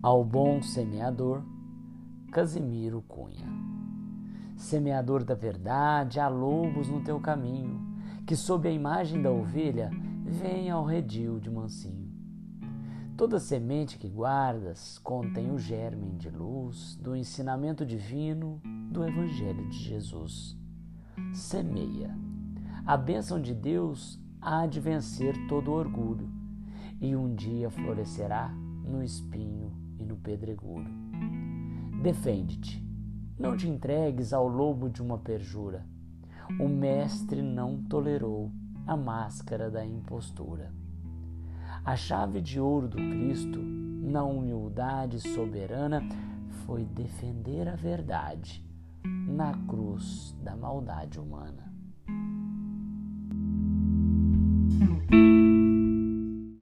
Ao bom semeador, Casimiro Cunha. Semeador da verdade, há lobos no teu caminho, que sob a imagem da ovelha vem ao redil de mansinho. Toda semente que guardas contém o germen de luz do ensinamento divino do Evangelho de Jesus. Semeia. A bênção de Deus há de vencer todo orgulho e um dia florescerá no espinho no pedregulho. Defende-te, não te entregues ao lobo de uma perjura. O Mestre não tolerou a máscara da impostura. A chave de ouro do Cristo, na humildade soberana, foi defender a verdade na cruz da maldade humana.